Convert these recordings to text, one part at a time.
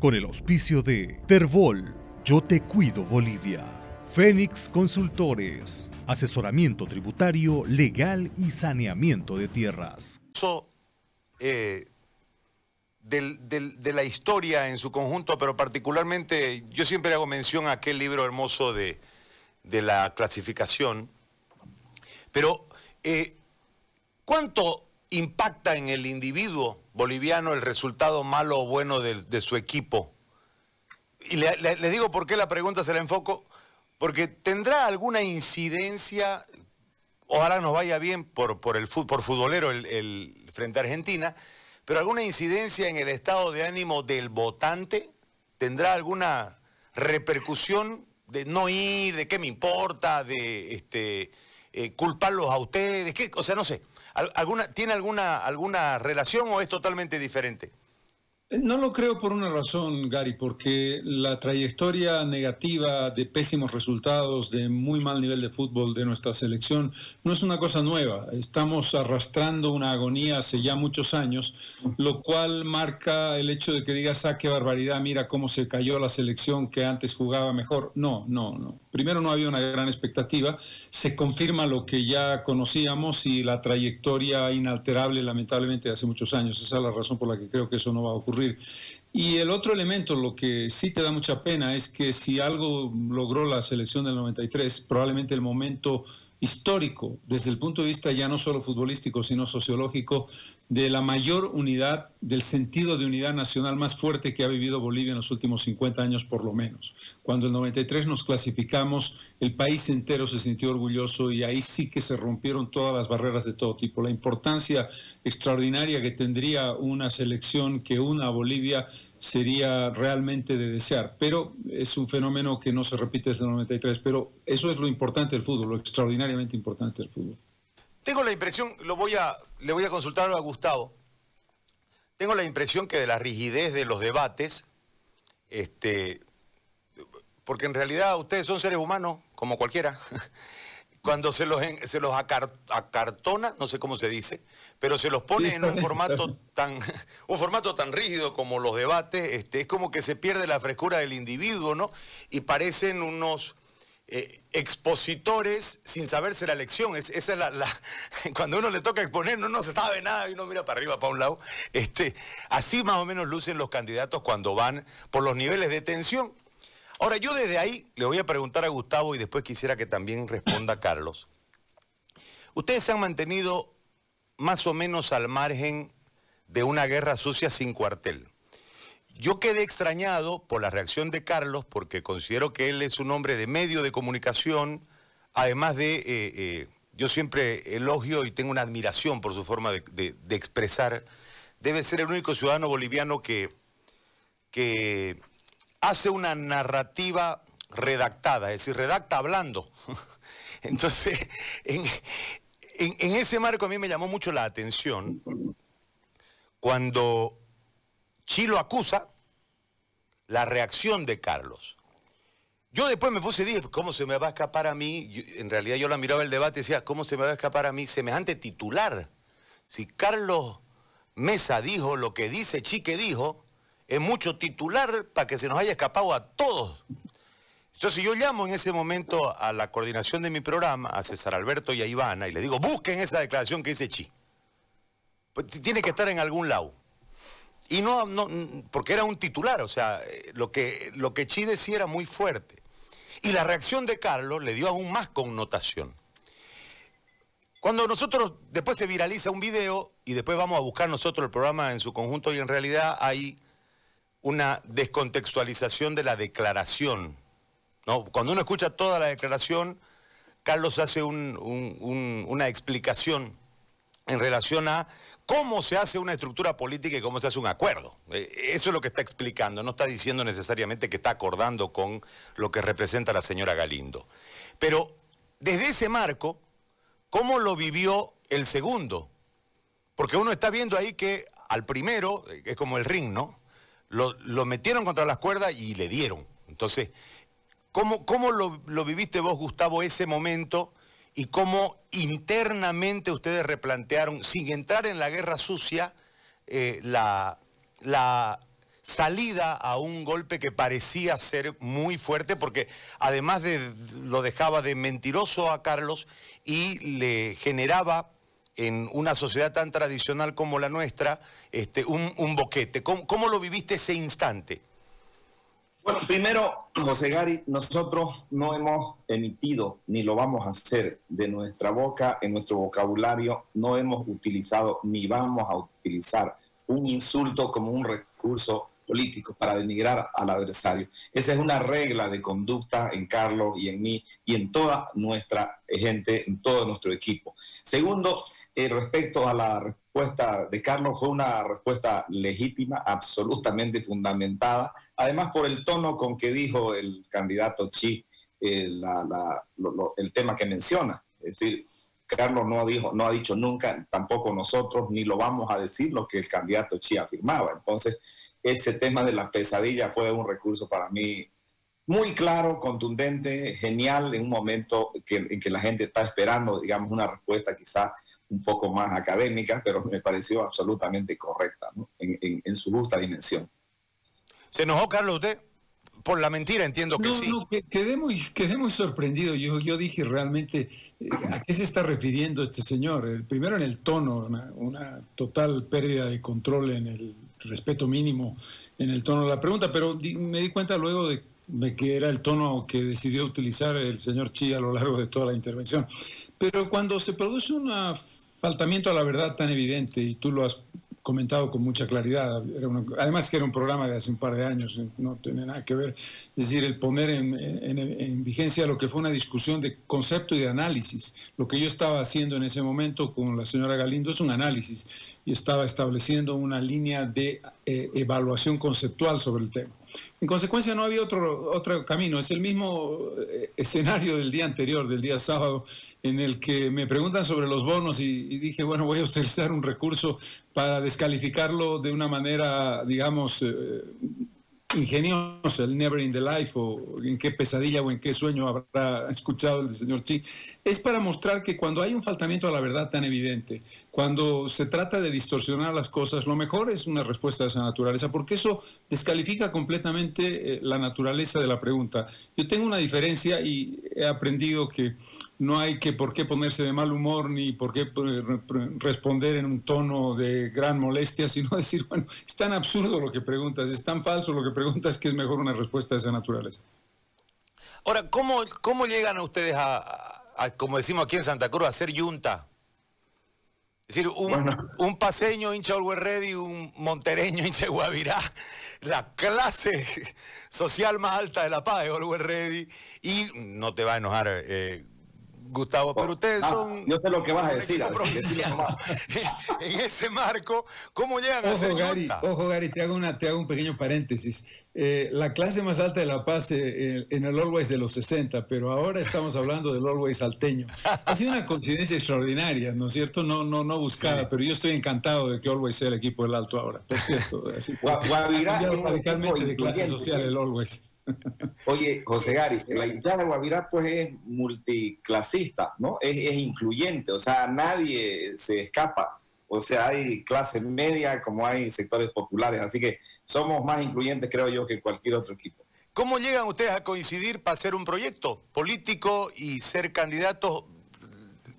con el auspicio de Terbol, Yo Te Cuido Bolivia, Fénix Consultores, asesoramiento tributario, legal y saneamiento de tierras. Eh, de la historia en su conjunto, pero particularmente yo siempre hago mención a aquel libro hermoso de, la clasificación, pero eh, ¿cuánto impacta en el individuo boliviano el resultado malo o bueno de, su equipo? Y le, digo por qué la pregunta se la enfoco, porque tendrá alguna incidencia, ojalá nos vaya bien por, por el por futbolero el, frente a Argentina, pero alguna incidencia en el estado de ánimo del votante, tendrá alguna repercusión de no ir, de qué me importa, de este, eh, culparlos a ustedes, ¿qué? o sea, no sé. ¿Alguna, ¿Tiene alguna, alguna relación o es totalmente diferente? No lo creo por una razón, Gary, porque la trayectoria negativa de pésimos resultados, de muy mal nivel de fútbol de nuestra selección, no es una cosa nueva. Estamos arrastrando una agonía hace ya muchos años, lo cual marca el hecho de que digas, ah, qué barbaridad, mira cómo se cayó la selección que antes jugaba mejor. No, no, no. Primero no había una gran expectativa, se confirma lo que ya conocíamos y la trayectoria inalterable, lamentablemente, de hace muchos años. Esa es la razón por la que creo que eso no va a ocurrir y el otro elemento, lo que sí te da mucha pena, es que si algo logró la selección del 93, probablemente el momento histórico, desde el punto de vista ya no solo futbolístico, sino sociológico, de la mayor unidad, del sentido de unidad nacional más fuerte que ha vivido Bolivia en los últimos 50 años por lo menos. Cuando el 93 nos clasificamos, el país entero se sintió orgulloso y ahí sí que se rompieron todas las barreras de todo tipo. La importancia extraordinaria que tendría una selección que una a Bolivia sería realmente de desear, pero es un fenómeno que no se repite desde el 93, pero eso es lo importante del fútbol, lo extraordinariamente importante del fútbol. Tengo la impresión, lo voy a, le voy a consultar a Gustavo, tengo la impresión que de la rigidez de los debates, este, porque en realidad ustedes son seres humanos, como cualquiera, cuando se los, se los acartona, no sé cómo se dice, pero se los pone en un formato tan, un formato tan rígido como los debates, este, es como que se pierde la frescura del individuo, ¿no? Y parecen unos eh, expositores sin saberse la lección. Es, esa es la, cuando uno le toca exponer, no, no se sabe nada y uno mira para arriba, para un lado. Este, así más o menos lucen los candidatos cuando van por los niveles de tensión. Ahora, yo desde ahí le voy a preguntar a Gustavo y después quisiera que también responda Carlos. Ustedes se han mantenido más o menos al margen de una guerra sucia sin cuartel. Yo quedé extrañado por la reacción de Carlos porque considero que él es un hombre de medio de comunicación, además de, eh, eh, yo siempre elogio y tengo una admiración por su forma de, expresar, debe ser el único ciudadano boliviano que, que hace una narrativa redactada, es decir, redacta hablando. Entonces, en, ese marco a mí me llamó mucho la atención cuando Chilo acusa la reacción de Carlos. Yo después me puse y dije, ¿cómo se me va a escapar a mí? en realidad yo la miraba el debate y decía, ¿cómo se me va a escapar a mí semejante titular? Si Carlos Mesa dijo lo que dice Chique dijo, es mucho titular para que se nos haya escapado a todos. Entonces yo llamo en ese momento a la coordinación de mi programa, a César Alberto y a Ivana, y le digo, busquen esa declaración que dice Chi. Pues, tiene que estar en algún lado. Y no, porque era un titular, o sea, lo que, lo que Chi decía era muy fuerte. Y la reacción de Carlos le dio aún más connotación. Cuando nosotros, después se viraliza un video y después vamos a buscar nosotros el programa en su conjunto y en realidad hay una descontextualización de la declaración. ¿no? Cuando uno escucha toda la declaración, Carlos hace una explicación en relación a cómo se hace una estructura política y cómo se hace un acuerdo. Eh, eso es lo que está explicando, no está diciendo necesariamente que está acordando con lo que representa la señora Galindo. Pero desde ese marco, ¿cómo lo vivió el segundo? Porque uno está viendo ahí que al primero, eh, es como el ring, ¿no? lo, metieron contra las cuerdas y le dieron. Entonces, ¿cómo, cómo lo, viviste vos, Gustavo, ese momento? Y cómo internamente ustedes replantearon, sin entrar en la guerra sucia, eh, la, salida a un golpe que parecía ser muy fuerte porque además de lo dejaba de mentiroso a Carlos y le generaba en una sociedad tan tradicional como la nuestra este, un, boquete. ¿Cómo, lo viviste ese instante? Bueno, primero, José Gary, nosotros no hemos emitido ni lo vamos a hacer de nuestra boca, en nuestro vocabulario, no hemos utilizado ni vamos a utilizar un insulto como un recurso político para denigrar al adversario. Esa es una regla de conducta en Carlos y en mí y en toda nuestra gente, en todo nuestro equipo. Segundo, eh, respecto a la respuesta de Carlos, fue una respuesta legítima, absolutamente fundamentada, además por el tono con que dijo el candidato Chi eh, el tema que menciona. Es decir, Carlos no, ha dicho nunca, tampoco nosotros, ni lo vamos a decir lo que el candidato Chi afirmaba. Entonces, ese tema de la pesadilla fue un recurso para mí muy claro, contundente, genial, en un momento en que la gente está esperando, digamos, una respuesta quizá un poco más académica, pero me pareció absolutamente correcta en, su justa dimensión. ¿Se enojó, Carlos, usted? Por la mentira, entiendo que sí. No, quedé muy, quedé muy sorprendido. Yo, yo dije realmente, eh, ¿a qué se está refiriendo este señor? primero en el tono, una, total pérdida de control en el respeto mínimo en el tono de la pregunta, pero me di cuenta luego de, de, que era el tono que decidió utilizar el señor Chi a lo largo de toda la intervención. Pero cuando se produce un faltamiento a la verdad tan evidente, y tú lo has comentado con mucha claridad. además que era un programa de hace un par de años, no tiene nada que ver. Es decir, el poner en, vigencia lo que fue una discusión de concepto y de análisis. Lo que yo estaba haciendo en ese momento con la señora Galindo es un análisis y estaba estableciendo una línea de eh, evaluación conceptual sobre el tema. En consecuencia, no había otro, otro camino. Es el mismo eh, escenario del día anterior, del día sábado, en el que me preguntan sobre los bonos y, dije, bueno, voy a utilizar un recurso para descalificarlo de una manera, digamos, eh, ingeniosa, el Never in the Life, o en qué pesadilla o en qué sueño habrá escuchado el señor Chi, es para mostrar que cuando hay un faltamiento a la verdad tan evidente, cuando se trata de distorsionar las cosas, lo mejor es una respuesta de esa naturaleza, porque eso descalifica completamente eh, la naturaleza de la pregunta. Yo tengo una diferencia y he aprendido que no hay que por qué ponerse de mal humor ni por qué responder en un tono de gran molestia, sino decir, bueno, es tan absurdo lo que preguntas, es tan falso lo que preguntas que es mejor una respuesta de esa naturaleza. Ahora, ¿cómo, cómo llegan a ustedes a, como decimos aquí en Santa Cruz, a ser yunta? Es decir, un, paseño hincha Always un montereño hincha Guavirá, la clase social más alta de La Paz de Always y no te va a enojar eh, Gustavo, pero ustedes ah, son... Yo sé lo que vas a decir. en ese marco, ¿cómo llegan ojo, a ser Gary, Ojo, Gary, te hago, una, te hago un pequeño paréntesis. Eh, la clase más alta de La Paz eh, en el Always de los 60, pero ahora estamos hablando del Always salteño. Ha sido una coincidencia extraordinaria, ¿no es cierto? No, no, no buscada, pero yo estoy encantado de que Always sea el equipo del Alto ahora, por cierto. Así, Guavirá radicalmente de clase social el Always. Oye, José Garis, la de Guavirá pues es multiclasista, ¿no? Es, incluyente, o sea, nadie se escapa. O sea, hay clase media como hay sectores populares, así que somos más incluyentes, creo yo, que cualquier otro equipo. ¿Cómo llegan ustedes a coincidir para hacer un proyecto político y ser candidatos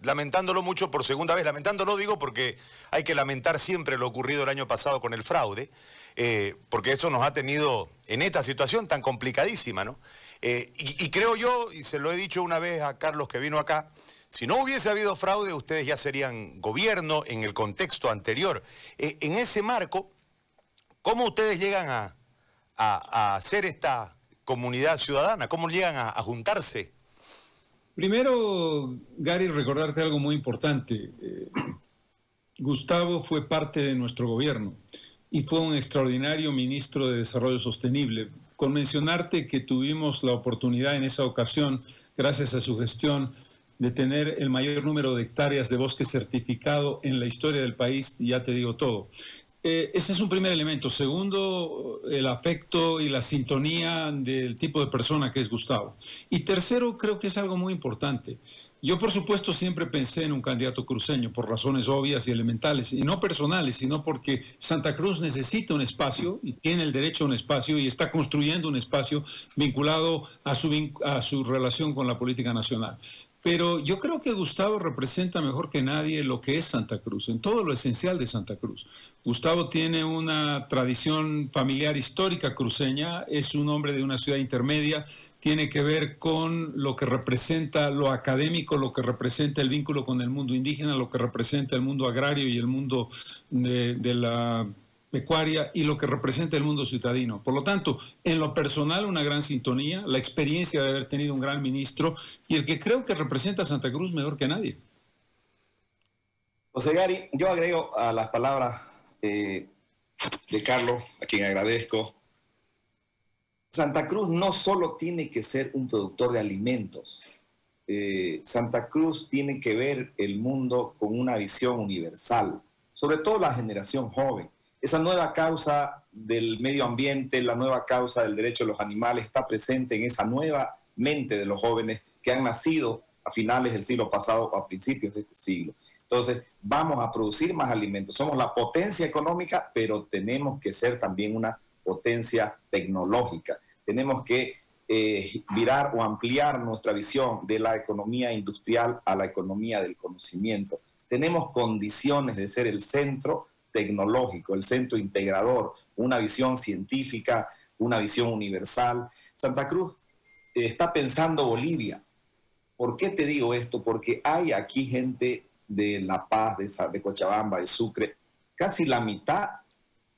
lamentándolo mucho por segunda vez. Lamentándolo digo porque hay que lamentar siempre lo ocurrido el año pasado con el fraude. Eh, porque eso nos ha tenido en esta situación tan complicadísima, ¿no? Eh, y, creo yo, y se lo he dicho una vez a Carlos que vino acá, si no hubiese habido fraude, ustedes ya serían gobierno en el contexto anterior. Eh, en ese marco, ¿cómo ustedes llegan a, hacer esta comunidad ciudadana? ¿Cómo llegan a, a juntarse? Primero, Gary, recordarte algo muy importante. Gustavo fue parte de nuestro gobierno y fue un extraordinario ministro de Desarrollo Sostenible. Con mencionarte que tuvimos la oportunidad en esa ocasión, gracias a su gestión, de tener el mayor número de hectáreas de bosque certificado en la historia del país, ya te digo todo. Eh, ese es un primer elemento. Segundo, el afecto y la sintonía del tipo de persona que es Gustavo. Y tercero, creo que es algo muy importante. Yo, por supuesto, siempre pensé en un candidato cruceño por razones obvias y elementales, y no personales, sino porque Santa Cruz necesita un espacio y tiene el derecho a un espacio y está construyendo un espacio vinculado a su, a su relación con la política nacional. Pero yo creo que Gustavo representa mejor que nadie lo que es Santa Cruz, en todo lo esencial de Santa Cruz. Gustavo tiene una tradición familiar histórica cruceña, es un hombre de una ciudad intermedia, tiene que ver con lo que representa lo académico, lo que representa el vínculo con el mundo indígena, lo que representa el mundo agrario y el mundo de, la pecuaria y lo que representa el mundo ciudadino. Por lo tanto, en lo personal, una gran sintonía, la experiencia de haber tenido un gran ministro y el que creo que representa a Santa Cruz mejor que nadie. José Gary, yo agrego a las palabras eh, de Carlos, a quien agradezco. Santa Cruz no solo tiene que ser un productor de alimentos, eh, Santa Cruz tiene que ver el mundo con una visión universal, sobre todo la generación joven esa nueva causa del medio ambiente, la nueva causa del derecho de los animales está presente en esa nueva mente de los jóvenes que han nacido a finales del siglo pasado o a principios de este siglo. Entonces, vamos a producir más alimentos. Somos la potencia económica, pero tenemos que ser también una potencia tecnológica. Tenemos que eh, virar o ampliar nuestra visión de la economía industrial a la economía del conocimiento. Tenemos condiciones de ser el centro tecnológico, el centro integrador, una visión científica, una visión universal. Santa Cruz eh, está pensando Bolivia. ¿Por qué te digo esto? Porque hay aquí gente de La Paz, de, Cochabamba, de Sucre, casi la mitad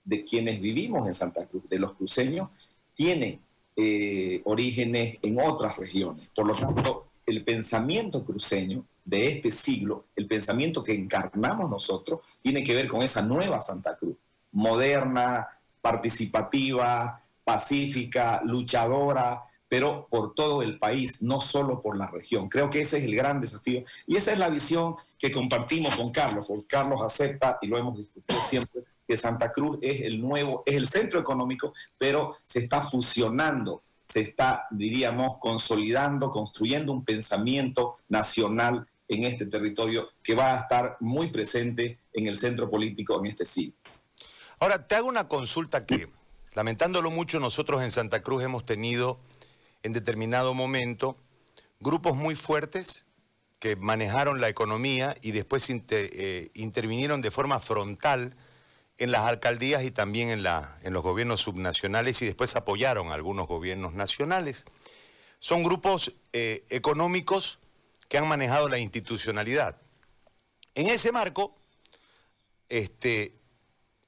de quienes vivimos en Santa Cruz, de los cruceños, tienen eh, orígenes en otras regiones. Por lo tanto, el pensamiento cruceño de este siglo, el pensamiento que encarnamos nosotros, tiene que ver con esa nueva Santa Cruz, moderna, participativa, pacífica, luchadora, pero por todo el país, no solo por la región. Creo que ese es el gran desafío y esa es la visión que compartimos con Carlos, porque Carlos acepta, y lo hemos discutido siempre, que Santa Cruz es el nuevo, es el centro económico, pero se está fusionando se está, diríamos, consolidando, construyendo un pensamiento nacional en este territorio que va a estar muy presente en el centro político en este siglo. Ahora, te hago una consulta que, lamentándolo mucho, nosotros en Santa Cruz hemos tenido en determinado momento grupos muy fuertes que manejaron la economía y después eh, intervinieron de forma frontal en las alcaldías y también en, la, en los gobiernos subnacionales y después apoyaron a algunos gobiernos nacionales. Son grupos eh, económicos que han manejado la institucionalidad. En ese marco, este,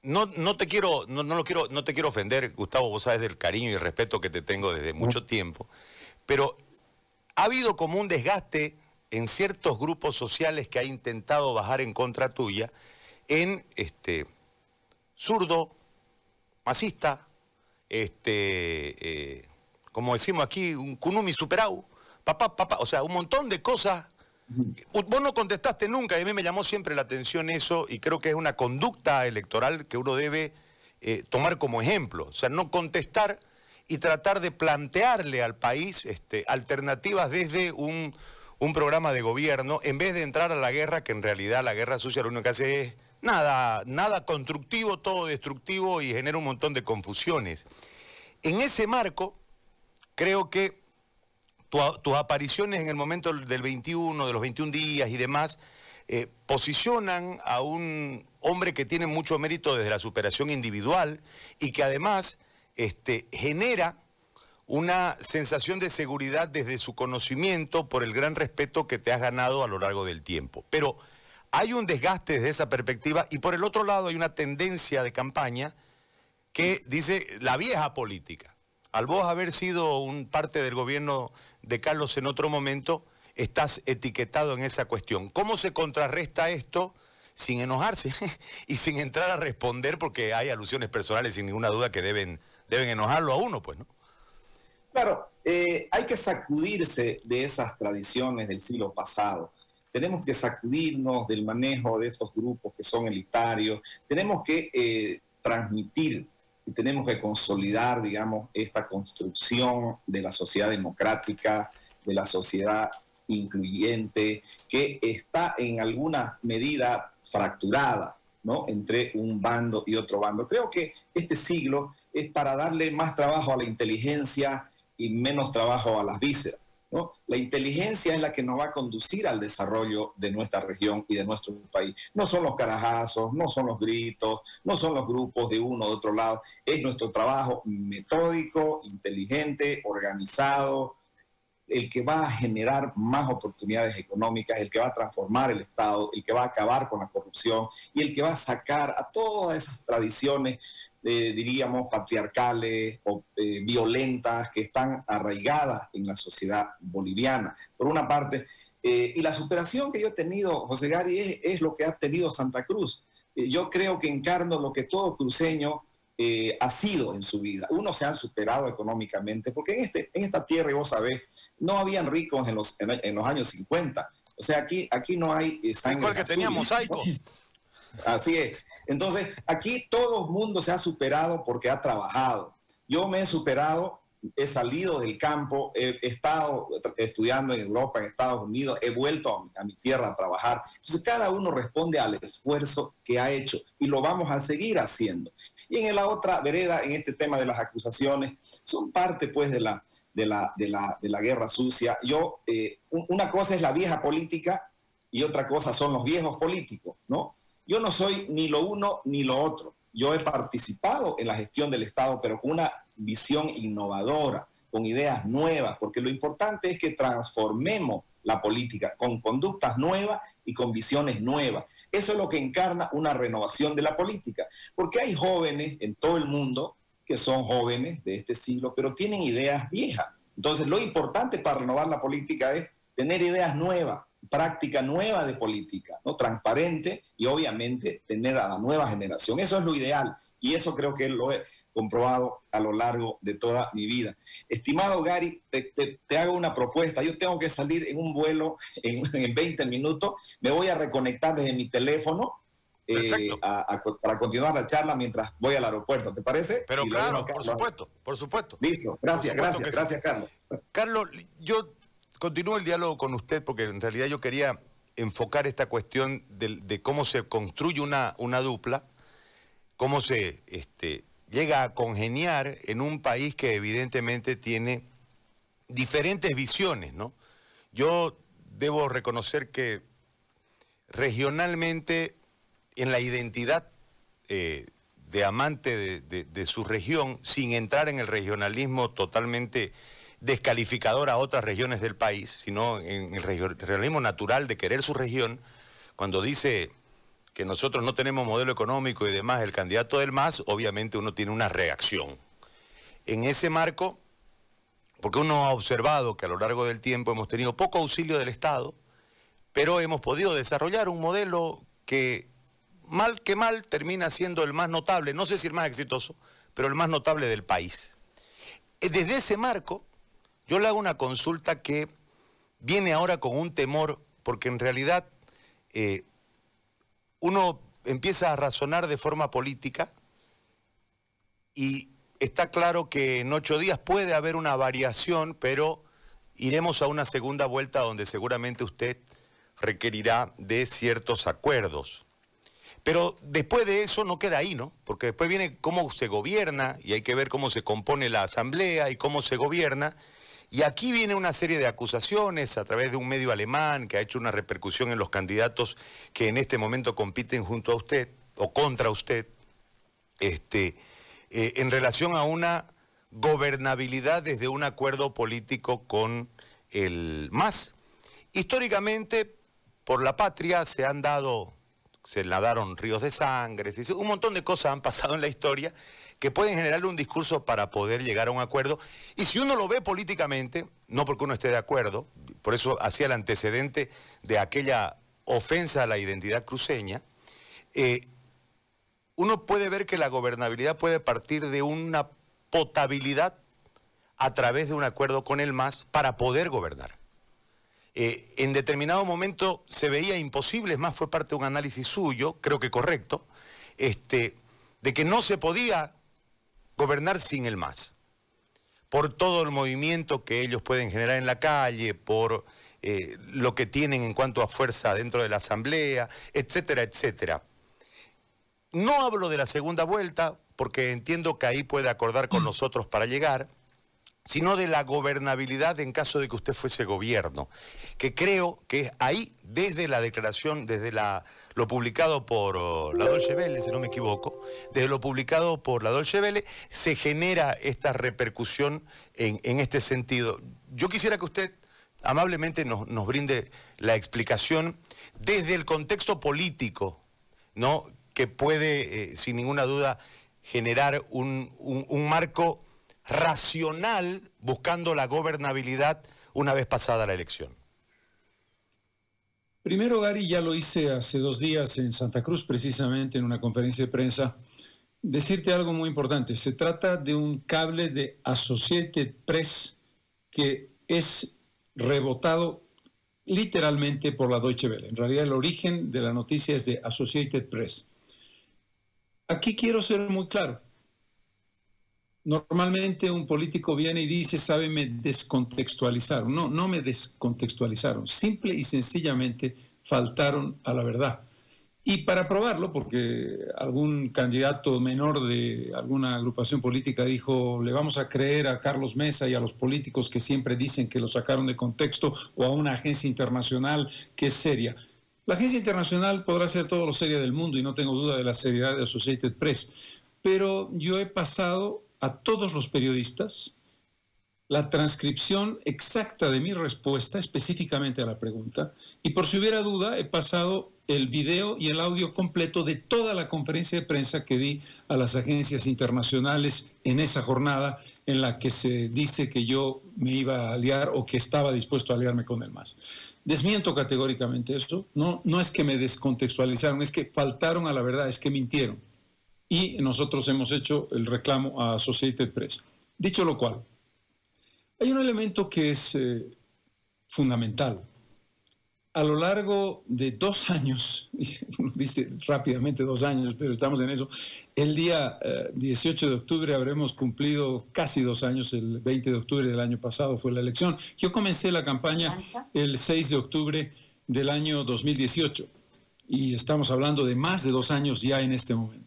no, no te quiero, no, no, lo quiero, no te quiero ofender, Gustavo, vos sabes del cariño y el respeto que te tengo desde mucho tiempo, pero ha habido como un desgaste en ciertos grupos sociales que ha intentado bajar en contra tuya en este zurdo, masista, este, eh, como decimos aquí, un kunumi superau, papá, papá, o sea, un montón de cosas. Vos no contestaste nunca y a mí me llamó siempre la atención eso y creo que es una conducta electoral que uno debe eh, tomar como ejemplo. O sea, no contestar y tratar de plantearle al país este, alternativas desde un, un programa de gobierno en vez de entrar a la guerra, que en realidad la guerra sucia lo único que hace es nada, nada constructivo, todo destructivo y genera un montón de confusiones. En ese marco, creo que tus apariciones en el momento del 21, de los 21 días y demás, eh, posicionan a un hombre que tiene mucho mérito desde la superación individual y que además este, genera una sensación de seguridad desde su conocimiento por el gran respeto que te has ganado a lo largo del tiempo. Pero hay un desgaste desde esa perspectiva y por el otro lado hay una tendencia de campaña que dice la vieja política. Al vos haber sido un parte del gobierno de Carlos en otro momento, estás etiquetado en esa cuestión. ¿Cómo se contrarresta esto sin enojarse y sin entrar a responder porque hay alusiones personales sin ninguna duda que deben, deben enojarlo a uno, pues, ¿no? Claro, eh, hay que sacudirse de esas tradiciones del siglo pasado tenemos que sacudirnos del manejo de estos grupos que son elitarios, tenemos que eh, transmitir y tenemos que consolidar, digamos, esta construcción de la sociedad democrática, de la sociedad incluyente, que está en alguna medida fracturada, ¿no? Entre un bando y otro bando. Creo que este siglo es para darle más trabajo a la inteligencia y menos trabajo a las vísceras. La inteligencia es la que nos va a conducir al desarrollo de nuestra región y de nuestro país. No son los carajazos, no son los gritos, no son los grupos de uno o de otro lado. Es nuestro trabajo metódico, inteligente, organizado, el que va a generar más oportunidades económicas, el que va a transformar el Estado, el que va a acabar con la corrupción y el que va a sacar a todas esas tradiciones diríamos, patriarcales o eh, violentas que están arraigadas en la sociedad boliviana. Por una parte, eh, y la superación que yo he tenido, José Gary, es, lo que ha tenido Santa Cruz. Eh, yo creo que encarno lo que todo cruceño ha sido en su vida. Unos se han superado económicamente, porque en, este, en esta tierra, vos sabés, no habían ricos en los, en, los años 50. O sea, aquí, aquí no hay sangre. que tenía mosaico. Así es. Entonces, aquí todo el mundo se ha superado porque ha trabajado. Yo me he superado, he salido del campo, he, estado estudiando en Europa, en Estados Unidos, he vuelto a, mi tierra a trabajar. Entonces, cada uno responde al esfuerzo que ha hecho y lo vamos a seguir haciendo. Y en la otra vereda, en este tema de las acusaciones, son parte pues de la, de la, de la, guerra sucia. Yo, eh, una cosa es la vieja política y otra cosa son los viejos políticos, ¿no? Yo no soy ni lo uno ni lo otro. Yo he participado en la gestión del Estado, pero con una visión innovadora, con ideas nuevas, porque lo importante es que transformemos la política con conductas nuevas y con visiones nuevas. Eso es lo que encarna una renovación de la política, porque hay jóvenes en todo el mundo que son jóvenes de este siglo, pero tienen ideas viejas. Entonces, lo importante para renovar la política es tener ideas nuevas, práctica nueva de política, ¿no? transparente y obviamente tener a la nueva generación. Eso es lo ideal y eso creo que lo he comprobado a lo largo de toda mi vida. Estimado Gary, te, hago una propuesta. Yo tengo que salir en un vuelo en, 20 minutos. Me voy a reconectar desde mi teléfono eh, para continuar la charla mientras voy al aeropuerto. ¿Te parece? Pero claro, por supuesto, por supuesto. Listo, gracias, gracias, gracias, Carlos. Carlos, yo continúo el diálogo con usted porque en realidad yo quería enfocar esta cuestión de, cómo se construye una, una dupla, cómo se este, llega a congeniar en un país que evidentemente tiene diferentes visiones, ¿no? Yo debo reconocer que regionalmente, en la identidad eh, de amante de, su región, sin entrar en el regionalismo totalmente descalificador a otras regiones del país, sino en el regionalismo natural de querer su región, cuando dice que nosotros no tenemos modelo económico y demás, el candidato del MAS, obviamente uno tiene una reacción. En ese marco, porque uno ha observado que a lo largo del tiempo hemos tenido poco auxilio del Estado, pero hemos podido desarrollar un modelo que mal que mal termina siendo el más notable, no sé si el más exitoso, pero el más notable del país. Desde ese marco, yo le hago una consulta que viene ahora con un temor, porque en realidad eh, uno empieza a razonar de forma política y está claro que en ocho días puede haber una variación, pero iremos a una segunda vuelta donde seguramente usted requerirá de ciertos acuerdos. Pero después de eso no queda ahí, ¿no? Porque después viene cómo se gobierna y hay que ver cómo se compone la asamblea y cómo se gobierna. Y aquí viene una serie de acusaciones a través de un medio alemán que ha hecho una repercusión en los candidatos que en este momento compiten junto a usted o contra usted, este, eh, en relación a una gobernabilidad desde un acuerdo político con el MAS. Históricamente, por la patria se han dado, se nadaron ríos de sangre, un montón de cosas han pasado en la historia que pueden generar un discurso para poder llegar a un acuerdo. Y si uno lo ve políticamente, no porque uno esté de acuerdo, por eso hacía el antecedente de aquella ofensa a la identidad cruceña, eh, uno puede ver que la gobernabilidad puede partir de una potabilidad a través de un acuerdo con el MAS para poder gobernar. Eh, en determinado momento se veía imposible, es más, fue parte de un análisis suyo, creo que correcto, este, de que no se podía gobernar sin el MAS, por todo el movimiento que ellos pueden generar en la calle, por eh, lo que tienen en cuanto a fuerza dentro de la Asamblea, etcétera, etcétera. No hablo de la segunda vuelta, porque entiendo que ahí puede acordar con mm. nosotros para llegar, sino de la gobernabilidad en caso de que usted fuese gobierno, que creo que es ahí, desde la declaración, desde la, lo publicado por oh, la Dolce Vele, si no me equivoco, desde lo publicado por la Dolce Vele, se genera esta repercusión en, este sentido. Yo quisiera que usted amablemente nos, brinde la explicación desde el contexto político, ¿no? que puede, eh, sin ninguna duda, generar un, un marco racional buscando la gobernabilidad una vez pasada la elección? Primero, Gary, ya lo hice hace dos días en Santa Cruz, precisamente en una conferencia de prensa, decirte algo muy importante. Se trata de un cable de Associated Press que es rebotado literalmente por la Deutsche Welle. En realidad el origen de la noticia es de Associated Press. Aquí quiero ser muy claro. Normalmente un político viene y dice, sabe, me descontextualizaron. No, no me descontextualizaron. Simple y sencillamente faltaron a la verdad. Y para probarlo, porque algún candidato menor de alguna agrupación política dijo, le vamos a creer a Carlos Mesa y a los políticos que siempre dicen que lo sacaron de contexto o a una agencia internacional que es seria. La agencia internacional podrá ser todo lo seria del mundo y no tengo duda de la seriedad de Associated Press, pero yo he pasado a todos los periodistas la transcripción exacta de mi respuesta específicamente a la pregunta. Y por si hubiera duda he pasado el video y el audio completo de toda la conferencia de prensa que di a las agencias internacionales en esa jornada en la que se dice que yo me iba a aliar o que estaba dispuesto a aliarme con el MAS. Desmiento categóricamente eso, no, no es que me descontextualizaron, es que faltaron a la verdad, es que mintieron y nosotros hemos hecho el reclamo a Associated Press. Dicho lo cual, hay un elemento que es eh, fundamental. A lo largo de dos años, uno dice rápidamente dos años, pero estamos en eso, el día 18 eh, de octubre habremos cumplido casi dos años, el 20 de octubre del año pasado fue la elección. Yo comencé la campaña el 6 de octubre del año 2018 y estamos hablando de más de dos años ya en este momento.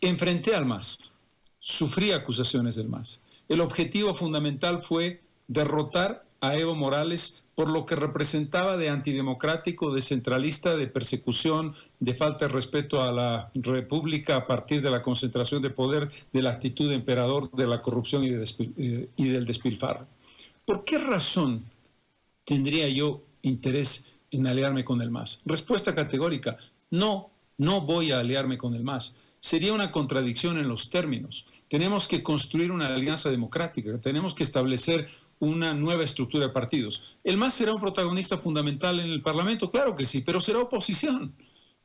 Enfrenté al MAS, sufrí acusaciones del MAS. El objetivo fundamental fue derrotar a Evo Morales por lo que representaba de antidemocrático, de centralista, de persecución, de falta de respeto a la República a partir de la concentración de poder, de la actitud de emperador, de la corrupción y, eh, y del despilfarro. ¿Por qué razón tendría yo interés en aliarme con el MAS? Respuesta categórica, no, no voy a aliarme con el MAS sería una contradicción en los términos. Tenemos que construir una alianza democrática, tenemos que establecer una nueva estructura de partidos. ¿El MAS será un protagonista fundamental en el Parlamento? Claro que sí, pero será oposición.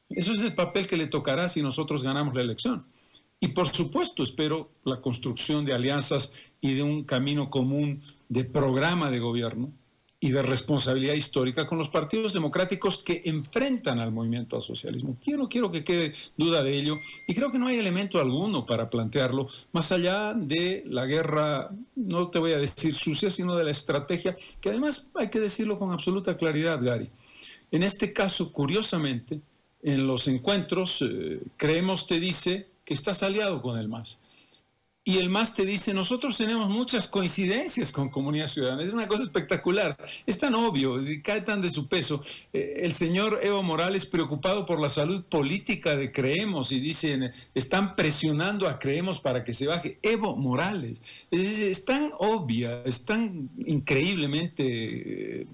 Eso es el papel que le tocará si nosotros ganamos la elección. Y por supuesto espero la construcción de alianzas y de un camino común de programa de gobierno y de responsabilidad histórica con los partidos democráticos que enfrentan al movimiento al socialismo. Yo no quiero que quede duda de ello y creo que no hay elemento alguno para plantearlo más allá de la guerra, no te voy a decir sucia, sino de la estrategia, que además hay que decirlo con absoluta claridad, Gary. En este caso, curiosamente, en los encuentros, eh, creemos te dice que estás aliado con el MAS y el MAS te dice, nosotros tenemos muchas coincidencias con Comunidad Ciudadana. Es una cosa espectacular. Es tan obvio, cae tan de su peso. Eh, el señor Evo Morales, preocupado por la salud política de Creemos, y dicen, están presionando a Creemos para que se baje. Evo Morales. Es, tan obvia, es tan increíblemente... Eh,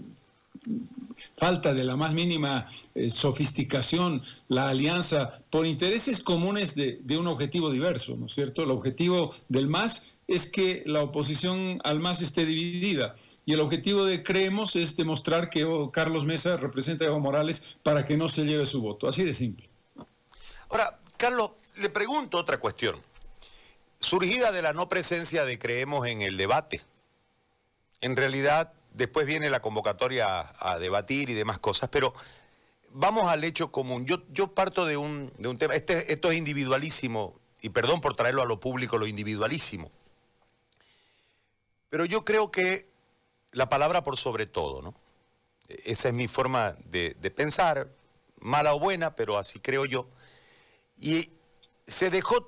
falta de la más mínima eh, sofisticación, la alianza por intereses comunes de, un objetivo diverso, ¿no es cierto? El objetivo del MAS es que la oposición al MAS esté dividida. Y el objetivo de Creemos es demostrar que Carlos Mesa representa a Evo Morales para que no se lleve su voto. Así de simple. Ahora, Carlos, le pregunto otra cuestión. Surgida de la no presencia de Creemos en el debate, en realidad después viene la convocatoria a, debatir y demás cosas, pero vamos al hecho común. Yo, yo parto de un, de un tema, este, esto es individualísimo, y perdón por traerlo a lo público, lo individualísimo. Pero yo creo que la palabra por sobre todo, ¿no? Esa es mi forma de, pensar, mala o buena, pero así creo yo. Y se dejó,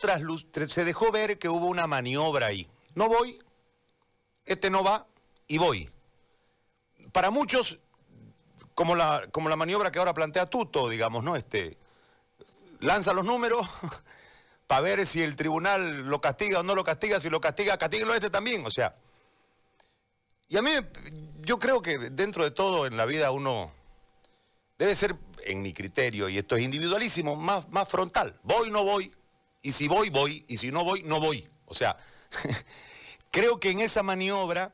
se dejó ver que hubo una maniobra ahí. No voy, este no va y voy. Para muchos, como la, como la maniobra que ahora plantea Tuto, digamos, ¿no? Este, lanza los números para ver si el tribunal lo castiga o no lo castiga, si lo castiga, castíguelo este también, o sea. Y a mí, yo creo que dentro de todo en la vida uno debe ser, en mi criterio, y esto es individualísimo, más, más frontal. Voy, no voy, y si voy, voy, y si no voy, no voy. O sea, creo que en esa maniobra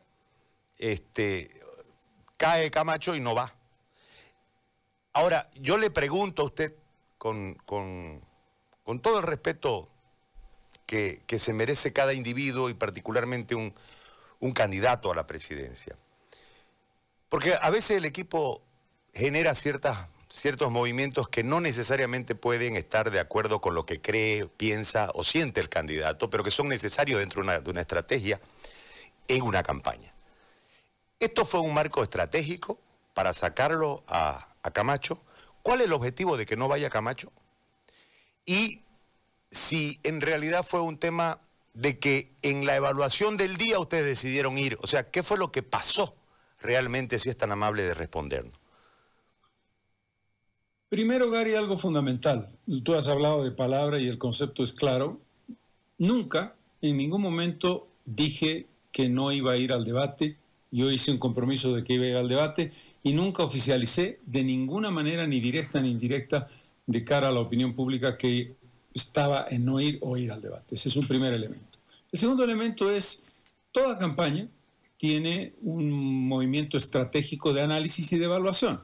este, cae Camacho y no va. Ahora, yo le pregunto a usted, con, todo el respeto que, se merece cada individuo y particularmente un, candidato a la presidencia. Porque a veces el equipo genera ciertas, ciertos movimientos que no necesariamente pueden estar de acuerdo con lo que cree, piensa o siente el candidato, pero que son necesarios dentro de una, estrategia en una campaña. Esto fue un marco estratégico para sacarlo a Camacho ¿Cuál es el objetivo de que no vaya Camacho? Y si en realidad fue un tema de que en la evaluación del día ustedes decidieron ir. O sea, ¿qué fue lo que pasó realmente, si es tan amable de respondernos? Primero, Gary, algo fundamental. Tú has hablado de palabra y el concepto es claro. Nunca, en ningún momento dije que no iba a ir al debate. Yo hice un compromiso de que iba a ir al debate y nunca oficialicé de ninguna manera, ni directa ni indirecta, de cara a la opinión pública que estaba en no ir o ir al debate. Ese es un primer elemento. El segundo elemento es, toda campaña tiene un movimiento estratégico de análisis y de evaluación.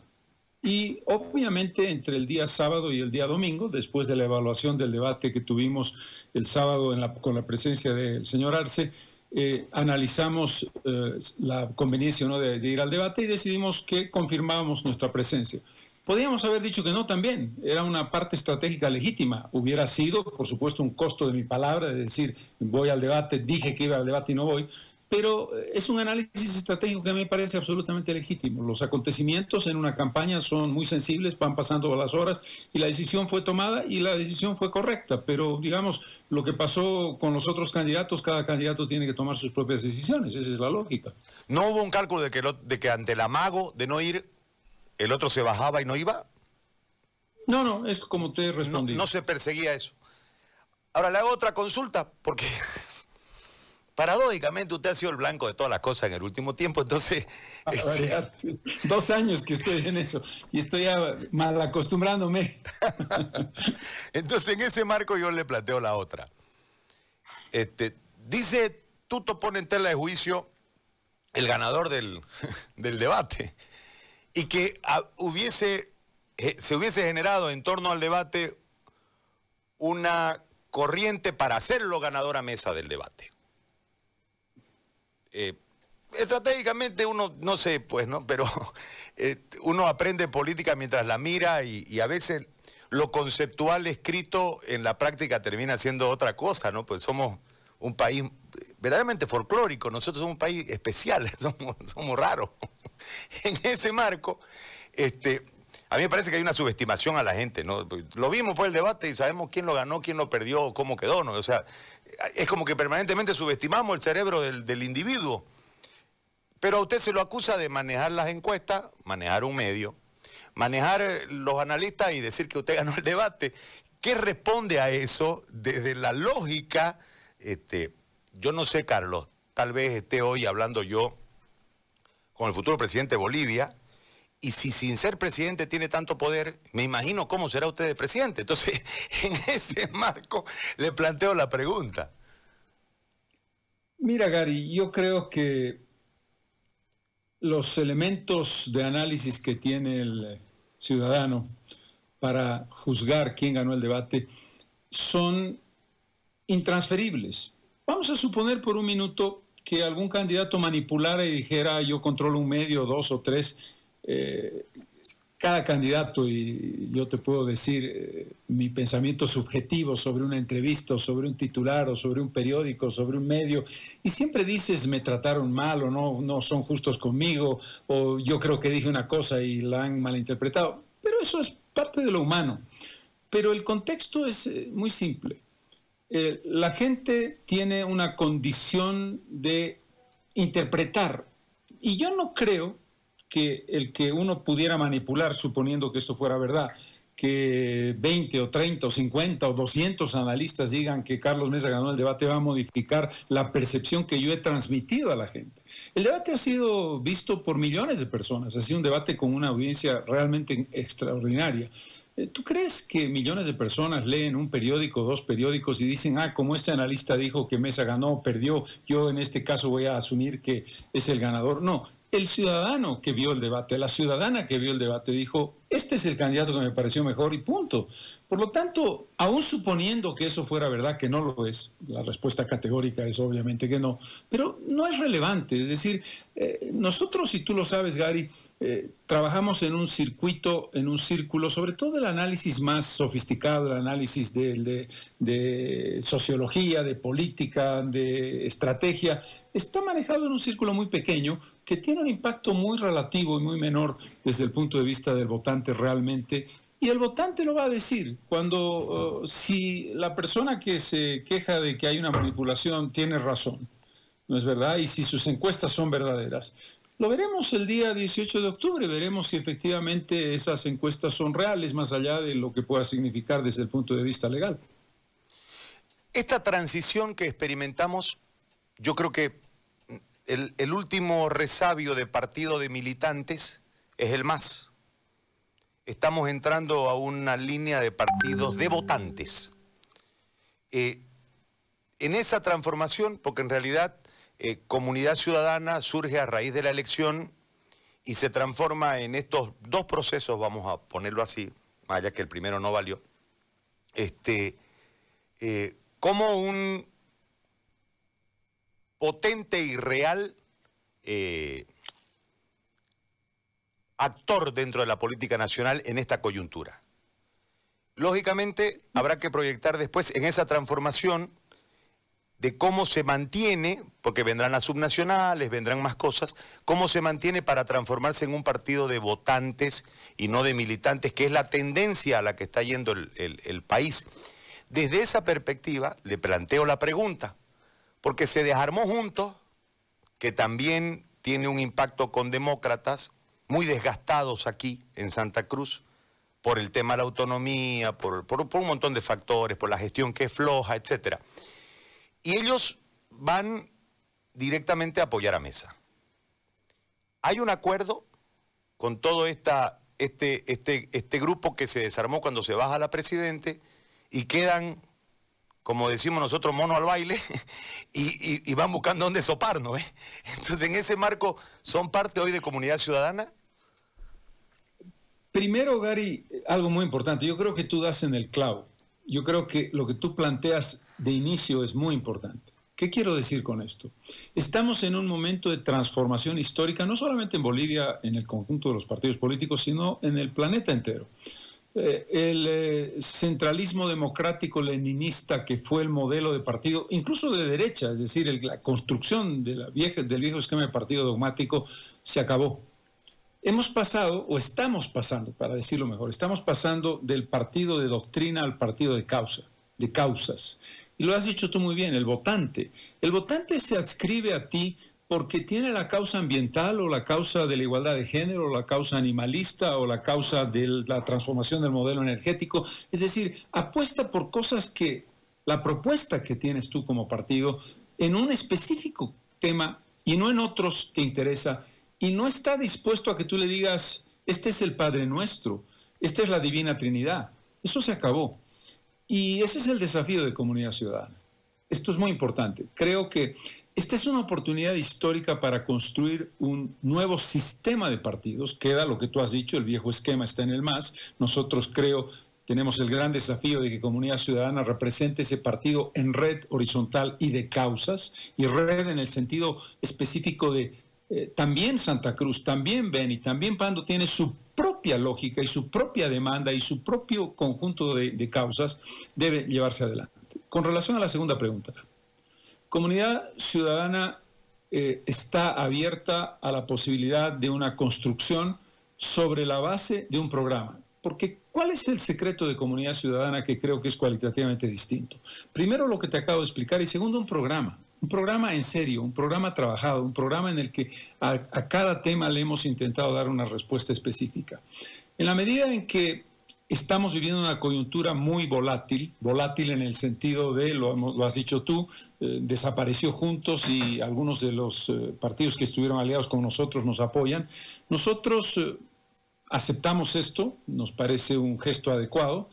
Y obviamente entre el día sábado y el día domingo, después de la evaluación del debate que tuvimos el sábado con la presencia del señor Arce, eh, analizamos eh, la conveniencia o no de, ir al debate y decidimos que confirmábamos nuestra presencia. Podríamos haber dicho que no también, era una parte estratégica legítima. Hubiera sido, por supuesto, un costo de mi palabra de decir voy al debate, dije que iba al debate y no voy, pero eh, es un análisis estratégico que me parece absolutamente legítimo. Los acontecimientos en una campaña son muy sensibles, van pasando las horas y la decisión fue tomada y la decisión fue correcta, pero digamos, lo que pasó con los otros candidatos, cada candidato tiene que tomar sus propias decisiones, esa es la lógica. ¿No hubo un cálculo de que, de que ante el amago de no ir, el otro se bajaba y no iba? No, no, es como te respondí. No, no se perseguía eso. Ahora le hago otra consulta, porque paradójicamente usted ha sido el blanco de todas las cosas en el último tiempo, entonces... Este, dos años que estoy en eso y estoy mal acostumbrándome. entonces en ese marco yo le planteo la otra. Este, dice Tuto pone en tela de juicio el ganador del, debate y que hubiese, eh, se hubiese generado en torno al debate una corriente para hacerlo ganador a mesa del debate. Eh, estratégicamente uno, no sé, pues, ¿no? Pero eh, uno aprende política mientras la mira y, a veces lo conceptual escrito en la práctica termina siendo otra cosa, ¿no? Pues somos un país verdaderamente folclórico, nosotros somos un país especial, somos, somos raros. en ese marco, este, a mí me parece que hay una subestimación a la gente, ¿no? Lo vimos por el debate y sabemos quién lo ganó, quién lo perdió, cómo quedó, ¿no? O sea, es como que permanentemente subestimamos el cerebro del, individuo. Pero a usted se lo acusa de manejar las encuestas, manejar un medio, manejar los analistas y decir que usted ganó el debate. ¿Qué responde a eso desde la lógica? Este, yo no sé, Carlos, tal vez esté hoy hablando yo con el futuro presidente de Bolivia, y si sin ser presidente tiene tanto poder, me imagino cómo será usted de presidente. Entonces, en ese marco le planteo la pregunta. Mira, Gary, yo creo que los elementos de análisis que tiene el ciudadano para juzgar quién ganó el debate son intransferibles. Vamos a suponer por un minuto que algún candidato manipulara y dijera yo controlo un medio, dos o tres, eh, cada candidato, y yo te puedo decir eh, mi pensamiento subjetivo sobre una entrevista, o sobre un titular, o sobre un periódico, sobre un medio, y siempre dices me trataron mal o no, no son justos conmigo, o yo creo que dije una cosa y la han malinterpretado, pero eso es parte de lo humano. Pero el contexto es eh, muy simple. Eh, la gente tiene una condición de interpretar, y yo no creo que el que uno pudiera manipular, suponiendo que esto fuera verdad, que 20 o 30 o 50 o 200 analistas digan que Carlos Mesa ganó el debate va a modificar la percepción que yo he transmitido a la gente. El debate ha sido visto por millones de personas, ha sido un debate con una audiencia realmente extraordinaria. Eh, ¿Tú crees que millones de personas leen un periódico, dos periódicos y dicen, ah, como este analista dijo que Mesa ganó, perdió, yo en este caso voy a asumir que es el ganador? No, el ciudadano que vio el debate, la ciudadana que vio el debate dijo, este es el candidato que me pareció mejor y punto. Por lo tanto, aún suponiendo que eso fuera verdad, que no lo es, la respuesta categórica es obviamente que no, pero no es relevante. Es decir, eh, nosotros, si tú lo sabes, Gary, eh, trabajamos en un circuito, en un círculo, sobre todo el análisis más sofisticado, el análisis de, de sociología, de política, de estrategia, está manejado en un círculo muy pequeño que tiene un impacto muy relativo y muy menor desde el punto de vista del votante realmente. Y el votante lo va a decir cuando, uh, si la persona que se queja de que hay una manipulación tiene razón, ¿no es verdad? Y si sus encuestas son verdaderas. Lo veremos el día 18 de octubre, veremos si efectivamente esas encuestas son reales, más allá de lo que pueda significar desde el punto de vista legal. Esta transición que experimentamos, yo creo que el, último resabio de partido de militantes es el MAS. Estamos entrando a una línea de partidos de votantes. Eh, en esa transformación, porque en realidad eh, Comunidad Ciudadana surge a raíz de la elección y se transforma en estos dos procesos, vamos a ponerlo así, más allá que el primero no valió, este, eh, como un potente y real actor dentro de la política nacional en esta coyuntura. Lógicamente, habrá que proyectar después en esa transformación de cómo se mantiene, porque vendrán las subnacionales, vendrán más cosas, cómo se mantiene para transformarse en un partido de votantes y no de militantes, que es la tendencia a la que está yendo el país. Desde esa perspectiva, le planteo la pregunta, porque se desarmó juntos, que también tiene un impacto con demócratas muy desgastados aquí en Santa Cruz por el tema de la autonomía, por, un montón de factores, por la gestión que es floja, etc. Y ellos van directamente a apoyar a Mesa. Hay un acuerdo con todo esta, este, este, este grupo que se desarmó cuando se baja la presidente y quedan como decimos nosotros, mono al baile, y, van buscando dónde soparnos. ¿eh? Entonces, en ese marco, ¿son parte hoy de comunidad ciudadana? Primero, Gary, algo muy importante. Yo creo que tú das en el clavo. Yo creo que lo que tú planteas de inicio es muy importante. ¿Qué quiero decir con esto? Estamos en un momento de transformación histórica, no solamente en Bolivia, en el conjunto de los partidos políticos, sino en el planeta entero. Eh, el eh, centralismo democrático leninista que fue el modelo de partido, incluso de derecha, es decir, la construcción del viejo esquema de partido dogmático, se acabó. Hemos pasado, o estamos pasando, para decirlo mejor, estamos pasando del partido de doctrina al partido de causa, de causas. Y lo has dicho tú muy bien, el votante. El votante se adscribe a ti porque tiene la causa ambiental o la causa de la igualdad de género, o la causa animalista o la causa de la transformación del modelo energético. Es decir, apuesta por cosas que la propuesta que tienes tú como partido en un específico tema y no en otros te interesa y no está dispuesto a que tú le digas, este es el Padre nuestro, esta es la Divina Trinidad. Eso se acabó. Y ese es el desafío de comunidad ciudadana. Esto es muy importante. Creo que esta es una oportunidad histórica para construir un nuevo sistema de partidos. Queda lo que tú has dicho, el viejo esquema está en el MAS. Nosotros creo tenemos el gran desafío de que Comunidad Ciudadana represente ese partido en red horizontal y de causas, y red en el sentido específico de eh, también Santa Cruz, también Beni, también Pando tiene su propia lógica y su propia demanda y su propio conjunto de, causas debe llevarse adelante. Con relación a la segunda pregunta, comunidad ciudadana eh, está abierta a la posibilidad de una construcción sobre la base de un programa. Porque ¿cuál es el secreto de comunidad ciudadana que creo que es cualitativamente distinto? Primero lo que te acabo de explicar y segundo un programa. Un programa en serio, un programa trabajado, un programa en el que a, cada tema le hemos intentado dar una respuesta específica. En la medida en que estamos viviendo una coyuntura muy volátil, volátil en el sentido de, lo, has dicho tú, eh, desapareció juntos y algunos de los eh, partidos que estuvieron aliados con nosotros nos apoyan. Nosotros eh, aceptamos esto, nos parece un gesto adecuado,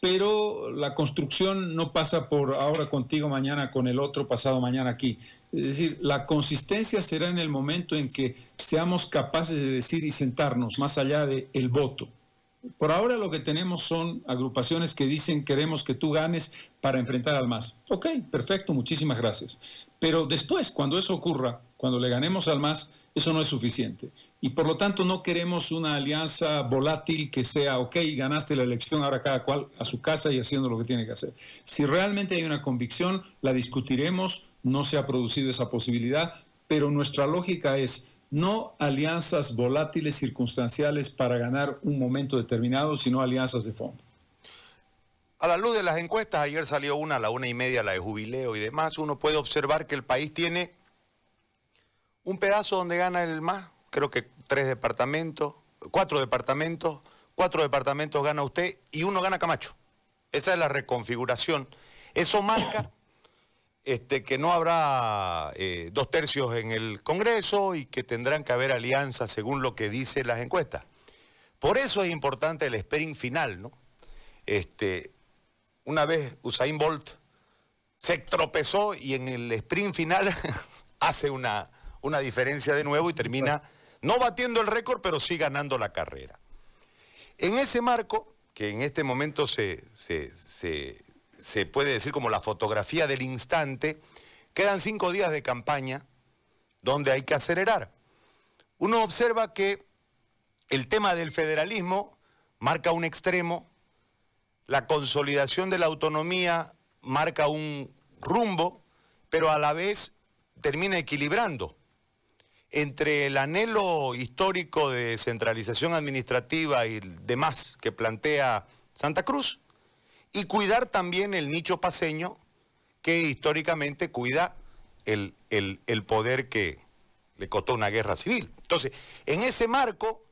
pero la construcción no pasa por ahora contigo, mañana con el otro, pasado mañana aquí. Es decir, la consistencia será en el momento en que seamos capaces de decir y sentarnos más allá del el voto. Por ahora lo que tenemos son agrupaciones que dicen queremos que tú ganes para enfrentar al MAS. Ok, perfecto, muchísimas gracias. Pero después, cuando eso ocurra, cuando le ganemos al MAS, eso no es suficiente y por lo tanto no queremos una alianza volátil que sea, ok, ganaste la elección, ahora cada cual a su casa y haciendo lo que tiene que hacer. Si realmente hay una convicción, la discutiremos, no se ha producido esa posibilidad, pero nuestra lógica es no alianzas volátiles, circunstanciales para ganar un momento determinado, sino alianzas de fondo. A la luz de las encuestas, ayer salió una a la una y media, la de jubileo y demás, uno puede observar que el país tiene un pedazo donde gana el más, creo que tres departamentos, cuatro departamentos, cuatro departamentos gana usted y uno gana Camacho. Esa es la reconfiguración. Eso marca este, que no habrá eh, dos tercios en el Congreso y que tendrán que haber alianzas según lo que dicen las encuestas. Por eso es importante el sprint final, ¿no? Este, una vez Usain Bolt se tropezó y en el sprint final hace una, una diferencia de nuevo y termina no batiendo el récord, pero sí ganando la carrera. En ese marco, que en este momento se, se, puede decir como la fotografía del instante, quedan cinco días de campaña donde hay que acelerar. Uno observa que el tema del federalismo marca un extremo, la consolidación de la autonomía marca un rumbo, pero a la vez termina equilibrando entre el anhelo histórico de centralización administrativa y demás que plantea Santa Cruz y cuidar también el nicho paseño que históricamente cuida el, poder que le costó una guerra civil. Entonces, en ese marco,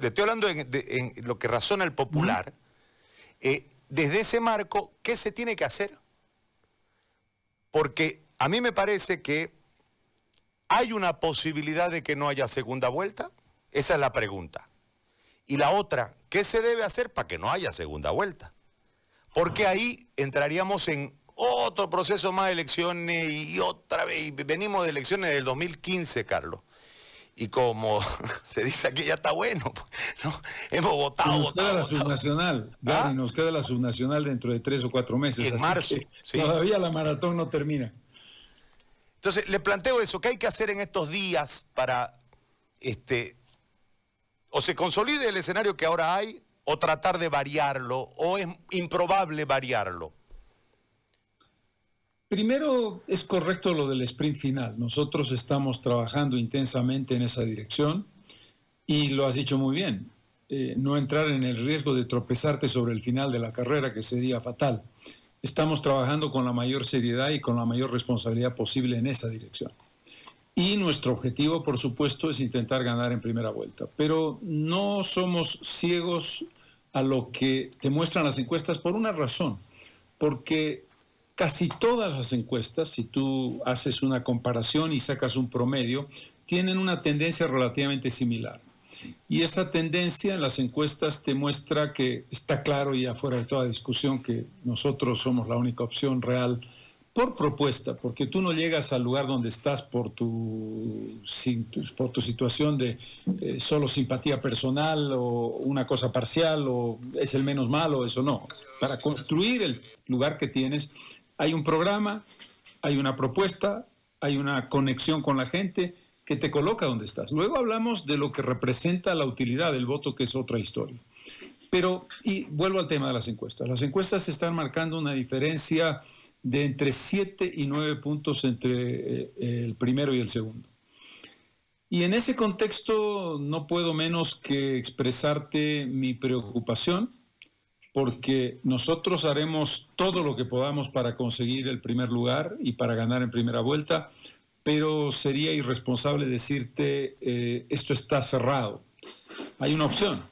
le estoy hablando en, lo que razona el popular, eh, desde ese marco, ¿qué se tiene que hacer? Porque a mí me parece que ¿Hay una posibilidad de que no haya segunda vuelta? Esa es la pregunta. Y la otra, ¿qué se debe hacer para que no haya segunda vuelta? Porque ahí entraríamos en otro proceso más de elecciones y otra vez, venimos de elecciones del 2015, Carlos. Y como se dice aquí, ya está bueno. ¿no? Hemos votado, nos queda la subnacional, ¿Ah? nos queda la subnacional dentro de tres o cuatro meses. en marzo. Todavía la maratón no termina. Entonces, le planteo eso, ¿qué hay que hacer en estos días para, este, o se consolide el escenario que ahora hay, o tratar de variarlo, o es improbable variarlo? Primero, es correcto lo del sprint final. Nosotros estamos trabajando intensamente en esa dirección y lo has dicho muy bien. Eh, no entrar en el riesgo de tropezarte sobre el final de la carrera, que sería fatal estamos trabajando con la mayor seriedad y con la mayor responsabilidad posible en esa dirección. Y nuestro objetivo, por supuesto, es intentar ganar en primera vuelta. Pero no somos ciegos a lo que te muestran las encuestas por una razón. Porque casi todas las encuestas, si tú haces una comparación y sacas un promedio, tienen una tendencia relativamente similar. Y esa tendencia en las encuestas te muestra que está claro y afuera de toda discusión que nosotros somos la única opción real por propuesta, porque tú no llegas al lugar donde estás por tu, situación de eh, solo simpatía personal o una cosa parcial o es el menos malo, eso no. Para construir el lugar que tienes hay un programa, hay una propuesta, hay una conexión con la gente que te coloca donde estás. Luego hablamos de lo que representa la utilidad del voto, que es otra historia. Pero, y vuelvo al tema de las encuestas. Las encuestas están marcando una diferencia de entre 7 y 9 puntos entre eh, el primero y el segundo. Y en ese contexto no puedo menos que expresarte mi preocupación porque nosotros haremos todo lo que podamos para conseguir el primer lugar y para ganar en primera vuelta, pero sería irresponsable decirte eh, esto está cerrado. Hay una opción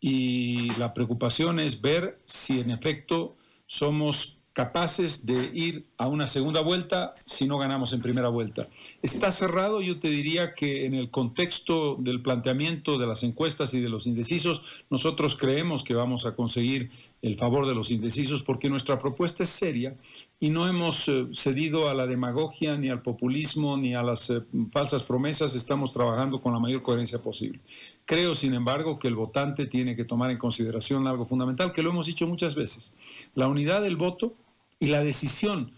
y la preocupación es ver si en efecto somos capaces de ir a una segunda vuelta si no ganamos en primera vuelta. Está cerrado, yo te diría que en el contexto del planteamiento de las encuestas y de los indecisos, nosotros creemos que vamos a conseguir el favor de los indecisos porque nuestra propuesta es seria y no hemos eh, cedido a la demagogia, ni al populismo, ni a las eh, falsas promesas, estamos trabajando con la mayor coherencia posible. Creo, sin embargo, que el votante tiene que tomar en consideración algo fundamental, que lo hemos dicho muchas veces, la unidad del voto y la decisión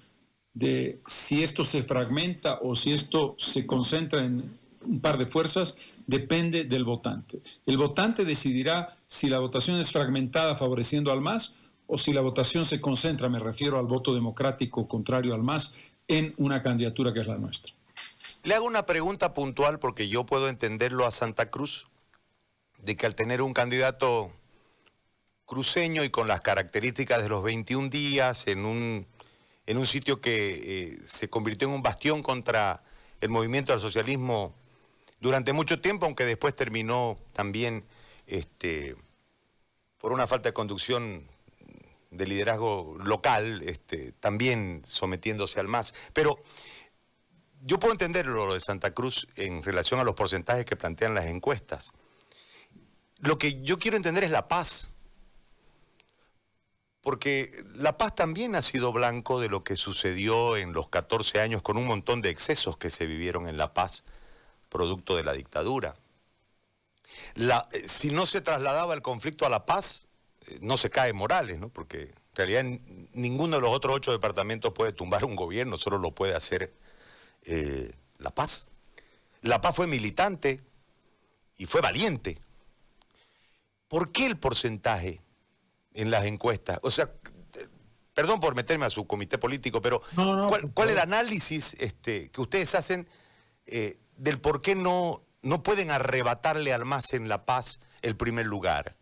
de si esto se fragmenta o si esto se concentra en un par de fuerzas depende del votante. El votante decidirá si la votación es fragmentada favoreciendo al MAS o si la votación se concentra, me refiero al voto democrático contrario al MAS, en una candidatura que es la nuestra. Le hago una pregunta puntual porque yo puedo entenderlo a Santa Cruz, de que al tener un candidato cruceño y con las características de los 21 días en un, en un sitio que eh, se convirtió en un bastión contra el movimiento del socialismo durante mucho tiempo, aunque después terminó también este, por una falta de conducción de liderazgo local, este, también sometiéndose al MAS. Pero yo puedo entender lo de Santa Cruz en relación a los porcentajes que plantean las encuestas. Lo que yo quiero entender es la paz. Porque La Paz también ha sido blanco de lo que sucedió en los 14 años con un montón de excesos que se vivieron en La Paz producto de la dictadura. Eh, si no se trasladaba el conflicto a La Paz, eh, no se cae Morales, ¿no? porque en realidad ninguno de los otros ocho departamentos puede tumbar un gobierno, solo lo puede hacer eh, La Paz. La Paz fue militante y fue valiente. ¿Por qué el porcentaje en las encuestas? O sea, perdón por meterme a su comité político, pero ¿cuál, es el análisis este, que ustedes hacen del por qué no, no pueden arrebatarle al MAS en La Paz el primer lugar.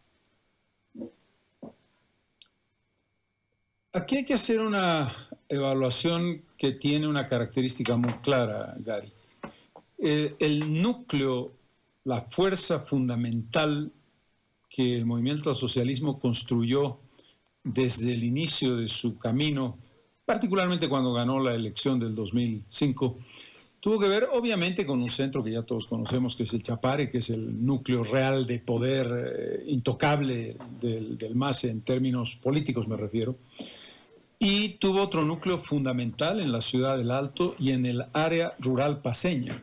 Aquí hay que hacer una evaluación que tiene una característica muy clara, Gary. El, el núcleo, la fuerza fundamental que el movimiento al socialismo construyó desde el inicio de su camino, particularmente cuando ganó la elección del 2005, Tuvo que ver, obviamente, con un centro que ya todos conocemos, que es el Chapare, que es el núcleo real de poder eh, intocable del, del MAS en términos políticos, me refiero. Y tuvo otro núcleo fundamental en la ciudad del Alto y en el área rural paseña.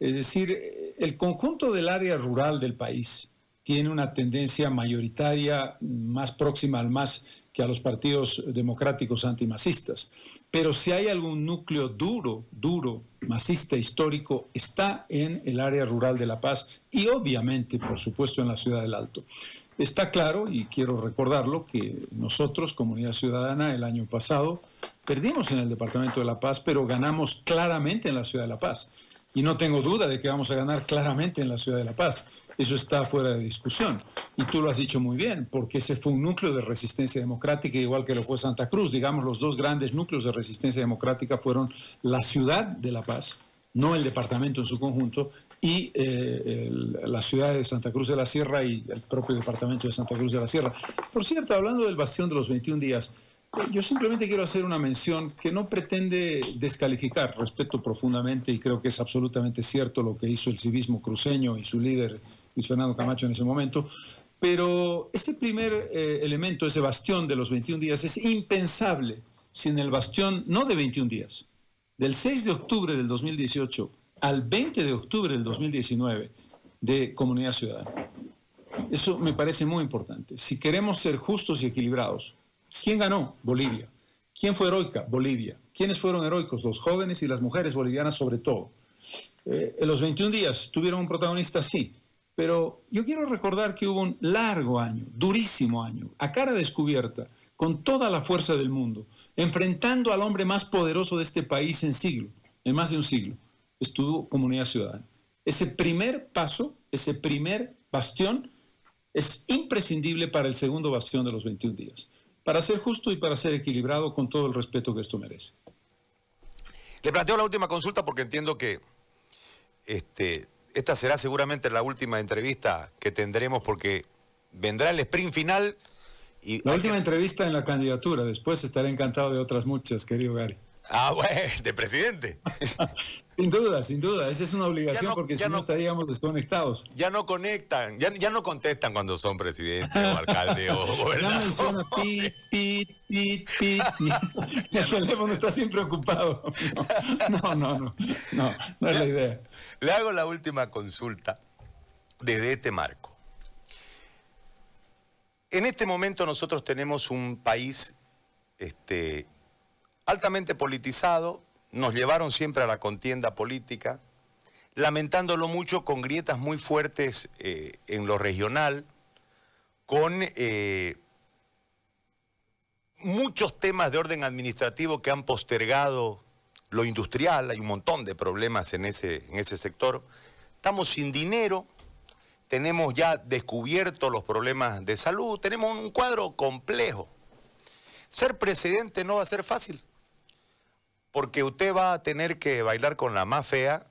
Es decir, el conjunto del área rural del país tiene una tendencia mayoritaria más próxima al MAS que a los partidos democráticos antimasistas. Pero si hay algún núcleo duro, duro, masista histórico, está en el área rural de La Paz y obviamente, por supuesto, en la ciudad del Alto. Está claro, y quiero recordarlo, que nosotros, Comunidad Ciudadana, el año pasado perdimos en el Departamento de La Paz, pero ganamos claramente en la ciudad de La Paz. Y no tengo duda de que vamos a ganar claramente en la ciudad de La Paz. Eso está fuera de discusión. Y tú lo has dicho muy bien, porque ese fue un núcleo de resistencia democrática, igual que lo fue Santa Cruz. Digamos, los dos grandes núcleos de resistencia democrática fueron la ciudad de La Paz, no el departamento en su conjunto, y eh, la ciudad de Santa Cruz de la Sierra y el propio departamento de Santa Cruz de la Sierra. Por cierto, hablando del bastión de los 21 días, yo simplemente quiero hacer una mención que no pretende descalificar, respeto profundamente y creo que es absolutamente cierto lo que hizo el civismo cruceño y su líder Luis Fernando Camacho en ese momento, pero ese primer eh, elemento, ese bastión de los 21 días, es impensable sin el bastión no de 21 días, del 6 de octubre del 2018 al 20 de octubre del 2019 de Comunidad Ciudadana. Eso me parece muy importante. Si queremos ser justos y equilibrados, ¿Quién ganó? Bolivia. ¿Quién fue heroica? Bolivia. ¿Quiénes fueron heroicos? Los jóvenes y las mujeres bolivianas sobre todo. Eh, en los 21 días tuvieron un protagonista, sí, pero yo quiero recordar que hubo un largo año, durísimo año, a cara descubierta, con toda la fuerza del mundo, enfrentando al hombre más poderoso de este país en siglo, en más de un siglo, estuvo Comunidad Ciudadana. Ese primer paso, ese primer bastión, es imprescindible para el segundo bastión de los 21 días, para ser justo y para ser equilibrado con todo el respeto que esto merece. Le planteo la última consulta porque entiendo que este, esta será seguramente la última entrevista que tendremos porque vendrá el sprint final. Y la última entrevista en la candidatura, después estaré encantado de otras muchas, querido Gary. Ah, bueno, de presidente. sin duda, sin duda. Esa es una obligación porque si no, estaríamos desconectados. Ya no conectan, ya, ya no contestan cuando son presidente o alcalde o gobernador. Menciona. El teléfono está siempre ocupado. No, no, no. No, no, es la idea. Le hago la última consulta desde este marco. En este momento nosotros tenemos un país este, altamente politizado, nos llevaron siempre a la contienda política, lamentándolo mucho con grietas muy fuertes eh, en lo regional, con eh, muchos temas de orden administrativo que han postergado lo industrial, hay un montón de problemas en ese, en ese sector. Estamos sin dinero, tenemos ya descubierto los problemas de salud, tenemos un cuadro complejo. Ser presidente no va a ser fácil porque usted va a tener que bailar con la más fea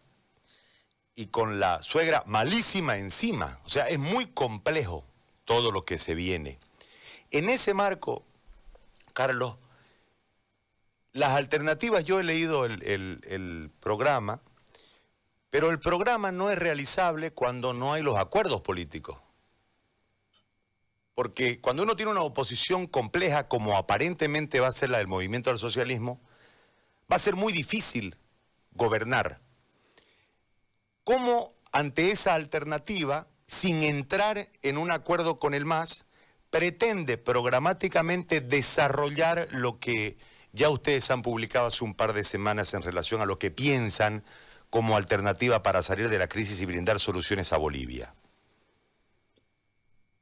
y con la suegra malísima encima. O sea, es muy complejo todo lo que se viene. En ese marco, Carlos, las alternativas, yo he leído el, programa, pero el programa no es realizable cuando no hay los acuerdos políticos. Porque cuando uno tiene una oposición compleja, como aparentemente va a ser la del movimiento del socialismo, va a ser muy difícil gobernar. ¿Cómo ante esa alternativa, sin entrar en un acuerdo con el MAS, pretende programáticamente desarrollar lo que ya ustedes han publicado hace un par de semanas en relación a lo que piensan como alternativa para salir de la crisis y brindar soluciones a Bolivia?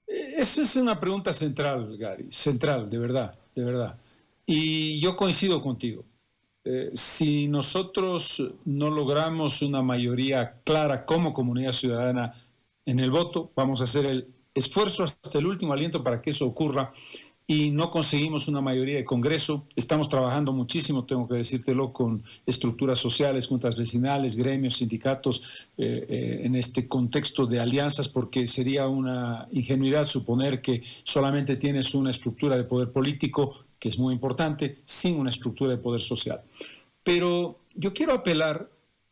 Esa es una pregunta central, Gary, central, de verdad, de verdad. Y yo coincido contigo. Eh, si nosotros no logramos una mayoría clara como comunidad ciudadana en el voto, vamos a hacer el esfuerzo hasta el último aliento para que eso ocurra y no conseguimos una mayoría de Congreso. Estamos trabajando muchísimo, tengo que decírtelo, con estructuras sociales, juntas vecinales, gremios, sindicatos, eh, eh, en este contexto de alianzas, porque sería una ingenuidad suponer que solamente tienes una estructura de poder político que es muy importante, sin una estructura de poder social. Pero yo quiero apelar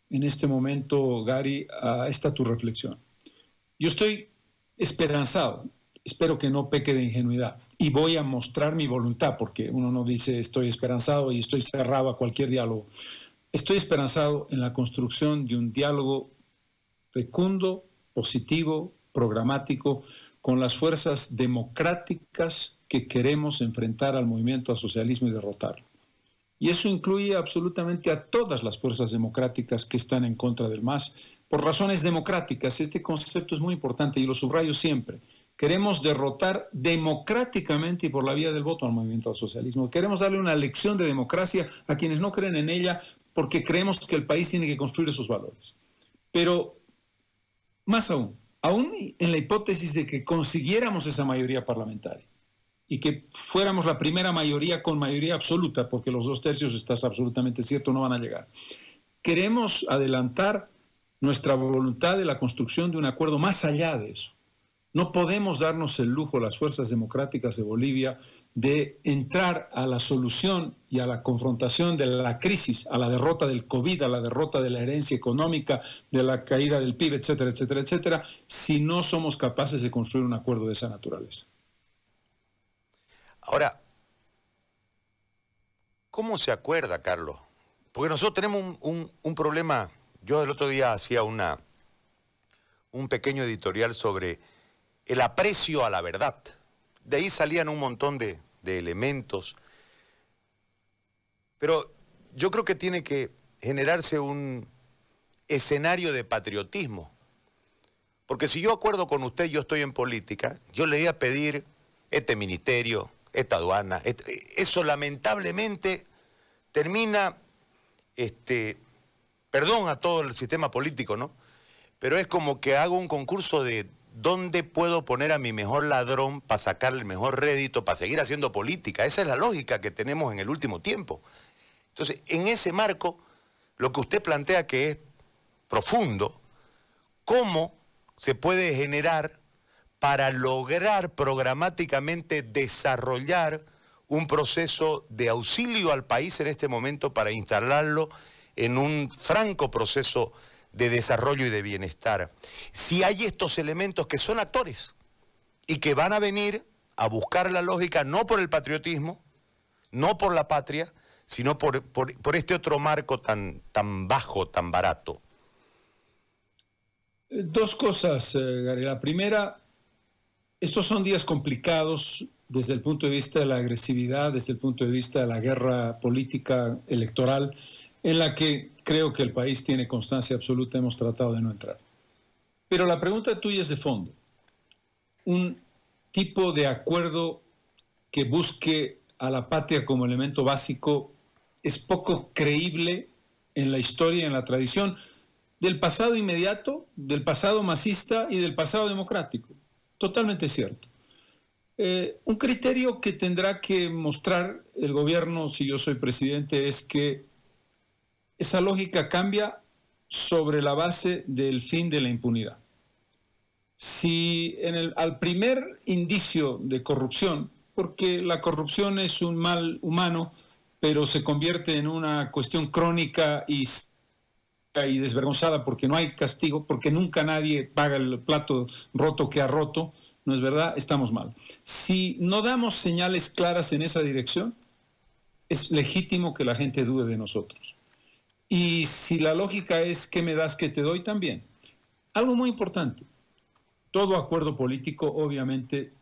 en este momento, Gary, a esta tu reflexión. Yo estoy esperanzado, espero que no peque de ingenuidad, y voy a mostrar mi voluntad, porque uno no dice estoy esperanzado y estoy cerrado a cualquier diálogo. Estoy esperanzado en la construcción de un diálogo fecundo, positivo, programático, con las fuerzas democráticas que queremos enfrentar al movimiento al socialismo y derrotarlo. Y eso incluye absolutamente a todas las fuerzas democráticas que están en contra del MAS, por razones democráticas. Este concepto es muy importante y lo subrayo siempre. Queremos derrotar democráticamente y por la vía del voto al movimiento al socialismo. Queremos darle una lección de democracia a quienes no creen en ella porque creemos que el país tiene que construir esos valores. Pero, más aún, aún en la hipótesis de que consiguiéramos esa mayoría parlamentaria y que fuéramos la primera mayoría con mayoría absoluta, porque los dos tercios, estás absolutamente cierto, no van a llegar. Queremos adelantar nuestra voluntad de la construcción de un acuerdo más allá de eso. No podemos darnos el lujo, las fuerzas democráticas de Bolivia, de entrar a la solución y a la confrontación de la crisis, a la derrota del COVID, a la derrota de la herencia económica, de la caída del PIB, etcétera, etcétera, etcétera, si no somos capaces de construir un acuerdo de esa naturaleza. Ahora, ¿cómo se acuerda, Carlos? Porque nosotros tenemos un, problema, yo el otro día hacía una, un pequeño editorial sobre el aprecio a la verdad. De ahí salían un montón de, elementos. Pero yo creo que tiene que generarse un escenario de patriotismo. Porque si yo acuerdo con usted, yo estoy en política, yo le voy a pedir este ministerio, esta aduana. Este, eso lamentablemente termina, este, perdón a todo el sistema político, ¿no? Pero es como que hago un concurso de dónde puedo poner a mi mejor ladrón para sacarle el mejor rédito, para seguir haciendo política. Esa es la lógica que tenemos en el último tiempo. Entonces, en ese marco, lo que usted plantea que es profundo, ¿cómo se puede generar para lograr programáticamente desarrollar un proceso de auxilio al país en este momento para instalarlo en un franco proceso de desarrollo y de bienestar. Si hay estos elementos que son actores y que van a venir a buscar la lógica no por el patriotismo, no por la patria, sino por, este otro marco tan, tan bajo, tan barato. Dos cosas, eh, Gary. La primera, estos son días complicados desde el punto de vista de la agresividad, desde el punto de vista de la guerra política electoral, en la que creo que el país tiene constancia absoluta, hemos tratado de no entrar. Pero la pregunta tuya es de fondo. Un tipo de acuerdo que busque a la patria como elemento básico es poco creíble en la historia y en la tradición del pasado inmediato, del pasado masista y del pasado democrático. Totalmente cierto. Eh, un criterio que tendrá que mostrar el gobierno, si yo soy presidente, es que esa lógica cambia sobre la base del fin de la impunidad. Si al primer indicio de corrupción, porque la corrupción es un mal humano, pero se convierte en una cuestión crónica y, y desvergonzada porque no hay castigo, porque nunca nadie paga el plato roto que ha roto, ¿no es verdad? Estamos mal. Si no damos señales claras en esa dirección, es legítimo que la gente dude de nosotros. Y si la lógica es que me das que te doy también. Algo muy importante, todo acuerdo político obviamente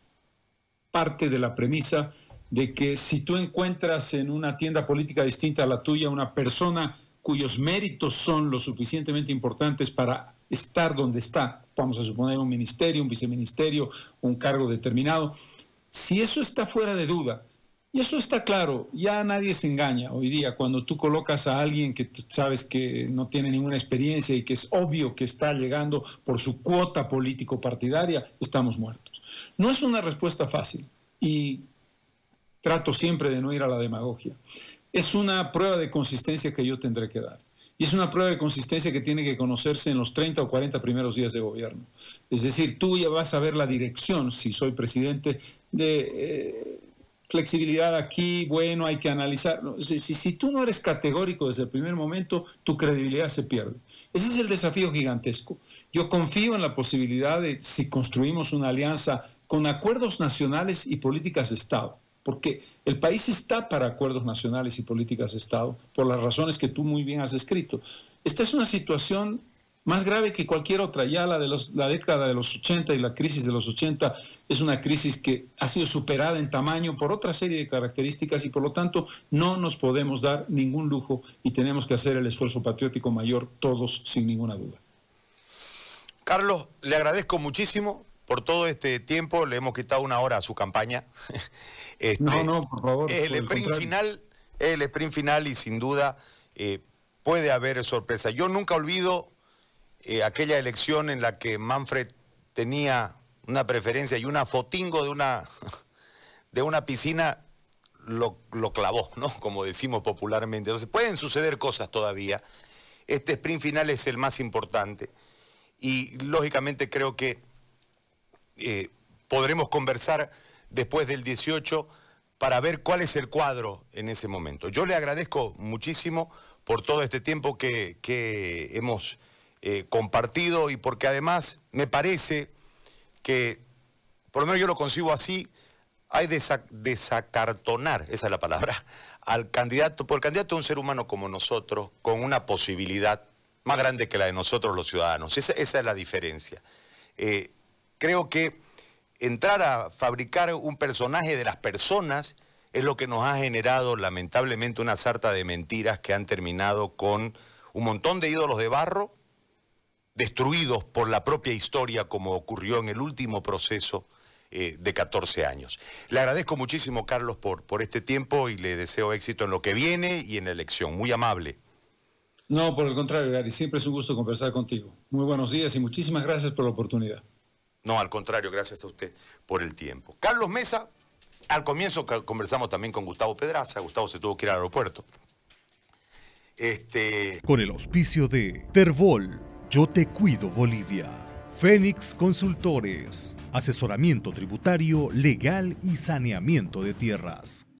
parte de la premisa de que si tú encuentras en una tienda política distinta a la tuya una persona cuyos méritos son lo suficientemente importantes para estar donde está, vamos a suponer un ministerio, un viceministerio, un cargo determinado, si eso está fuera de duda, y eso está claro, ya nadie se engaña hoy día cuando tú colocas a alguien que sabes que no tiene ninguna experiencia y que es obvio que está llegando por su cuota político partidaria, estamos muertos. No es una respuesta fácil y trato siempre de no ir a la demagogia. Es una prueba de consistencia que yo tendré que dar. Y es una prueba de consistencia que tiene que conocerse en los 30 o 40 primeros días de gobierno. Es decir, tú ya vas a ver la dirección, si soy presidente, de eh, flexibilidad aquí, bueno, hay que analizar. Si, si, tú no eres categórico desde el primer momento, tu credibilidad se pierde. Ese es el desafío gigantesco. Yo confío en la posibilidad de, si construimos una alianza con acuerdos nacionales y políticas de Estado, porque el país está para acuerdos nacionales y políticas de Estado, por las razones que tú muy bien has descrito. Esta es una situación más grave que cualquier otra. Ya la de la década de los 80 y la crisis de los 80 es una crisis que ha sido superada en tamaño por otra serie de características y por lo tanto no nos podemos dar ningún lujo y tenemos que hacer el esfuerzo patriótico mayor todos sin ninguna duda. Carlos, le agradezco muchísimo por todo este tiempo. Le hemos quitado una hora a su campaña. Este, no, no, por favor. El sprint final, el sprint final y sin duda eh, puede haber sorpresa. Yo nunca olvido eh, aquella elección en la que Manfred tenía una preferencia y una fotingo de una, de una piscina lo, clavó, ¿no? Como decimos popularmente. Entonces pueden suceder cosas todavía. Este sprint final es el más importante. Y lógicamente creo que eh, podremos conversar después del 18 para ver cuál es el cuadro en ese momento. Yo le agradezco muchísimo por todo este tiempo que, hemos eh, compartido y porque además me parece que, por lo menos yo lo concibo así, hay de desacartonar, esa es la palabra, al candidato, por el candidato a un ser humano como nosotros, con una posibilidad más grande que la de nosotros los ciudadanos. Esa, es la diferencia. Eh, creo que entrar a fabricar un personaje de las personas es lo que nos ha generado lamentablemente una sarta de mentiras que han terminado con un montón de ídolos de barro destruidos por la propia historia como ocurrió en el último proceso eh, de 14 años. Le agradezco muchísimo, Carlos, por, por este tiempo y le deseo éxito en lo que viene y en la elección. Muy amable. No, por el contrario, Gary, siempre es un gusto conversar contigo. Muy buenos días y muchísimas gracias por la oportunidad. No, al contrario, gracias a usted por el tiempo. Carlos Mesa, al comienzo conversamos también con Gustavo Pedraza. Gustavo se tuvo que ir al aeropuerto. Este... Con el auspicio de Terbol, Yo Te Cuido Bolivia. Fénix Consultores, asesoramiento tributario, legal y saneamiento de tierras.